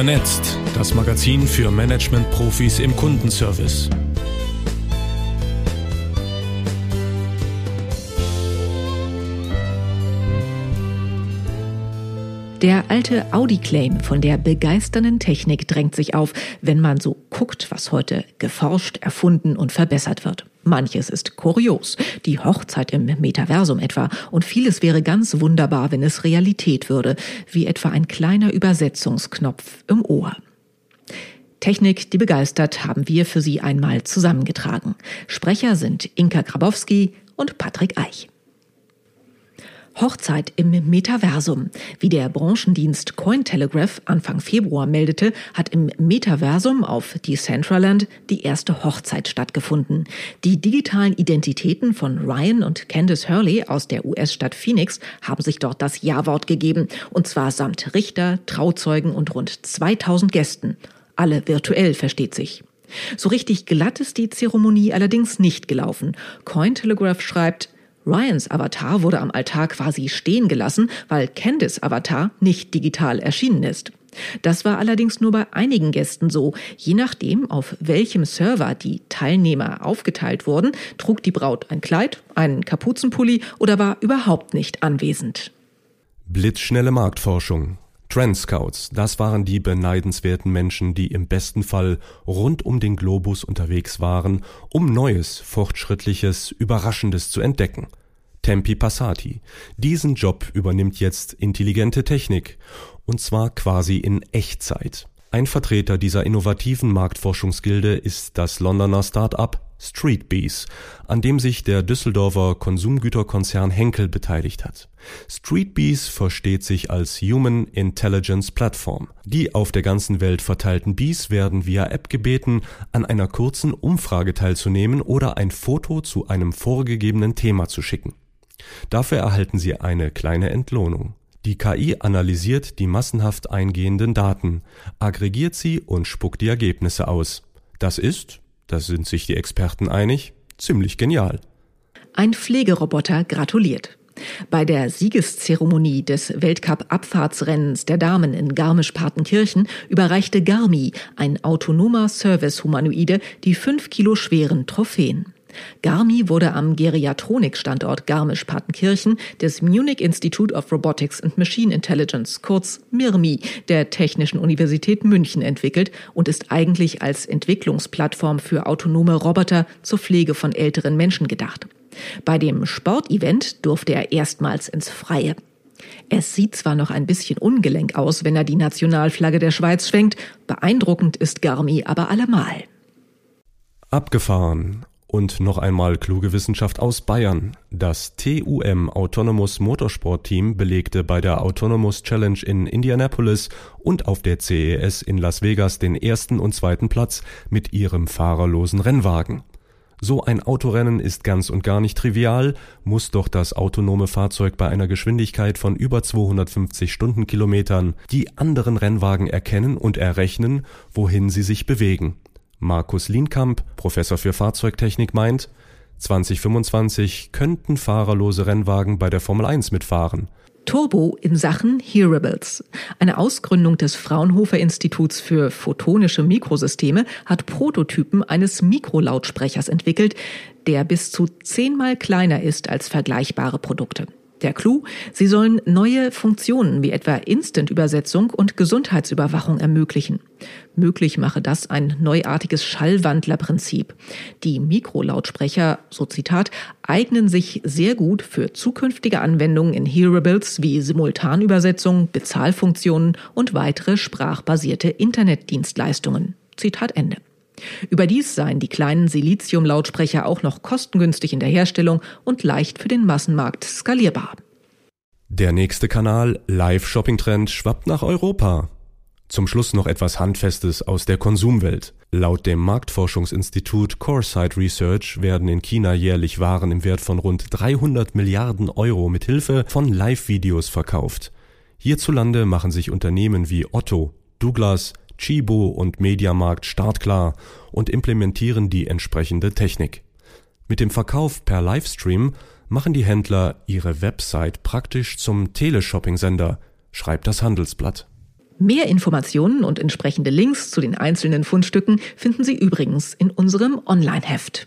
Vernetzt, das Magazin für Management-Profis im Kundenservice. Der alte Audi-Claim von der begeisternden Technik drängt sich auf, wenn man so guckt, was heute geforscht, erfunden und verbessert wird. Manches ist kurios, die Hochzeit im Metaversum etwa, und vieles wäre ganz wunderbar, wenn es Realität würde, wie etwa ein kleiner Übersetzungsknopf im Ohr. Technik, die begeistert, haben wir für Sie einmal zusammengetragen. Sprecher sind Inka Grabowski und Patrick Eich. Hochzeit im Metaversum. Wie der Branchendienst Cointelegraph Anfang Februar meldete, hat im Metaversum auf Decentraland die erste Hochzeit stattgefunden. Die digitalen Identitäten von Ryan und Candice Hurley aus der US-Stadt Phoenix haben sich dort das Ja-Wort gegeben, und zwar samt Richter, Trauzeugen und rund 2000 Gästen. Alle virtuell, versteht sich. So richtig glatt ist die Zeremonie allerdings nicht gelaufen. Cointelegraph schreibt, Ryans Avatar wurde am Altar quasi stehen gelassen, weil Candice Avatar nicht digital erschienen ist. Das war allerdings nur bei einigen Gästen so. Je nachdem, auf welchem Server die Teilnehmer aufgeteilt wurden, trug die Braut ein Kleid, einen Kapuzenpulli oder war überhaupt nicht anwesend. Blitzschnelle Marktforschung. Trendscouts, das waren die beneidenswerten Menschen, die im besten Fall rund um den Globus unterwegs waren, um Neues, Fortschrittliches, Überraschendes zu entdecken. Tempi Passati. Diesen Job übernimmt jetzt intelligente Technik, und zwar quasi in Echtzeit. Ein Vertreter dieser innovativen Marktforschungsgilde ist das Londoner Start-up Streetbees, an dem sich der Düsseldorfer Konsumgüterkonzern Henkel beteiligt hat. Streetbees versteht sich als Human Intelligence Platform. Die auf der ganzen Welt verteilten Bees werden via App gebeten, an einer kurzen Umfrage teilzunehmen oder ein Foto zu einem vorgegebenen Thema zu schicken. Dafür erhalten sie eine kleine Entlohnung. Die KI analysiert die massenhaft eingehenden Daten, aggregiert sie und spuckt die Ergebnisse aus. Das ist, da sind sich die Experten einig, ziemlich genial. Ein Pflegeroboter gratuliert. Bei der Siegeszeremonie des Weltcup-Abfahrtsrennens der Damen in Garmisch-Partenkirchen überreichte Garmi, ein autonomer Service-Humanoide, die fünf Kilo schweren Trophäen. Garmi wurde am Geriatronik-Standort Garmisch-Partenkirchen des Munich Institute of Robotics and Machine Intelligence, kurz MIRMI, der Technischen Universität München entwickelt und ist eigentlich als Entwicklungsplattform für autonome Roboter zur Pflege von älteren Menschen gedacht. Bei dem Sportevent durfte er erstmals ins Freie. Es sieht zwar noch ein bisschen ungelenk aus, wenn er die Nationalflagge der Schweiz schwenkt, beeindruckend ist Garmi aber allemal. Abgefahren. Und noch einmal kluge Wissenschaft aus Bayern. Das TUM Autonomous Motorsport Team belegte bei der Autonomous Challenge in Indianapolis und auf der CES in Las Vegas den ersten und zweiten Platz mit ihrem fahrerlosen Rennwagen. So ein Autorennen ist ganz und gar nicht trivial, muss doch das autonome Fahrzeug bei einer Geschwindigkeit von über 250 Stundenkilometern die anderen Rennwagen erkennen und errechnen, wohin sie sich bewegen. Markus Lienkamp, Professor für Fahrzeugtechnik, meint, 2025 könnten fahrerlose Rennwagen bei der Formel 1 mitfahren. Turbo in Sachen Hearables. Eine Ausgründung des Fraunhofer Instituts für photonische Mikrosysteme hat Prototypen eines Mikrolautsprechers entwickelt, der bis zu zehnmal kleiner ist als vergleichbare Produkte. Der Clou, sie sollen neue Funktionen wie etwa Instant-Übersetzung und Gesundheitsüberwachung ermöglichen. Möglich mache das ein neuartiges Schallwandlerprinzip. Die Mikrolautsprecher, so Zitat, eignen sich sehr gut für zukünftige Anwendungen in Hearables wie Simultanübersetzung, Bezahlfunktionen und weitere sprachbasierte Internetdienstleistungen. Zitat Ende. Überdies seien die kleinen Silizium-Lautsprecher auch noch kostengünstig in der Herstellung und leicht für den Massenmarkt skalierbar. Der nächste Kanal, Live-Shopping-Trend, schwappt nach Europa. Zum Schluss noch etwas Handfestes aus der Konsumwelt. Laut dem Marktforschungsinstitut Coresight Research werden in China jährlich Waren im Wert von rund 300 Milliarden Euro mit Hilfe von Live-Videos verkauft. Hierzulande machen sich Unternehmen wie Otto, Douglas, Chibo und Mediamarkt startklar und implementieren die entsprechende Technik. Mit dem Verkauf per Livestream machen die Händler ihre Website praktisch zum Teleshopping-Sender, schreibt das Handelsblatt. Mehr Informationen und entsprechende Links zu den einzelnen Fundstücken finden Sie übrigens in unserem Online-Heft.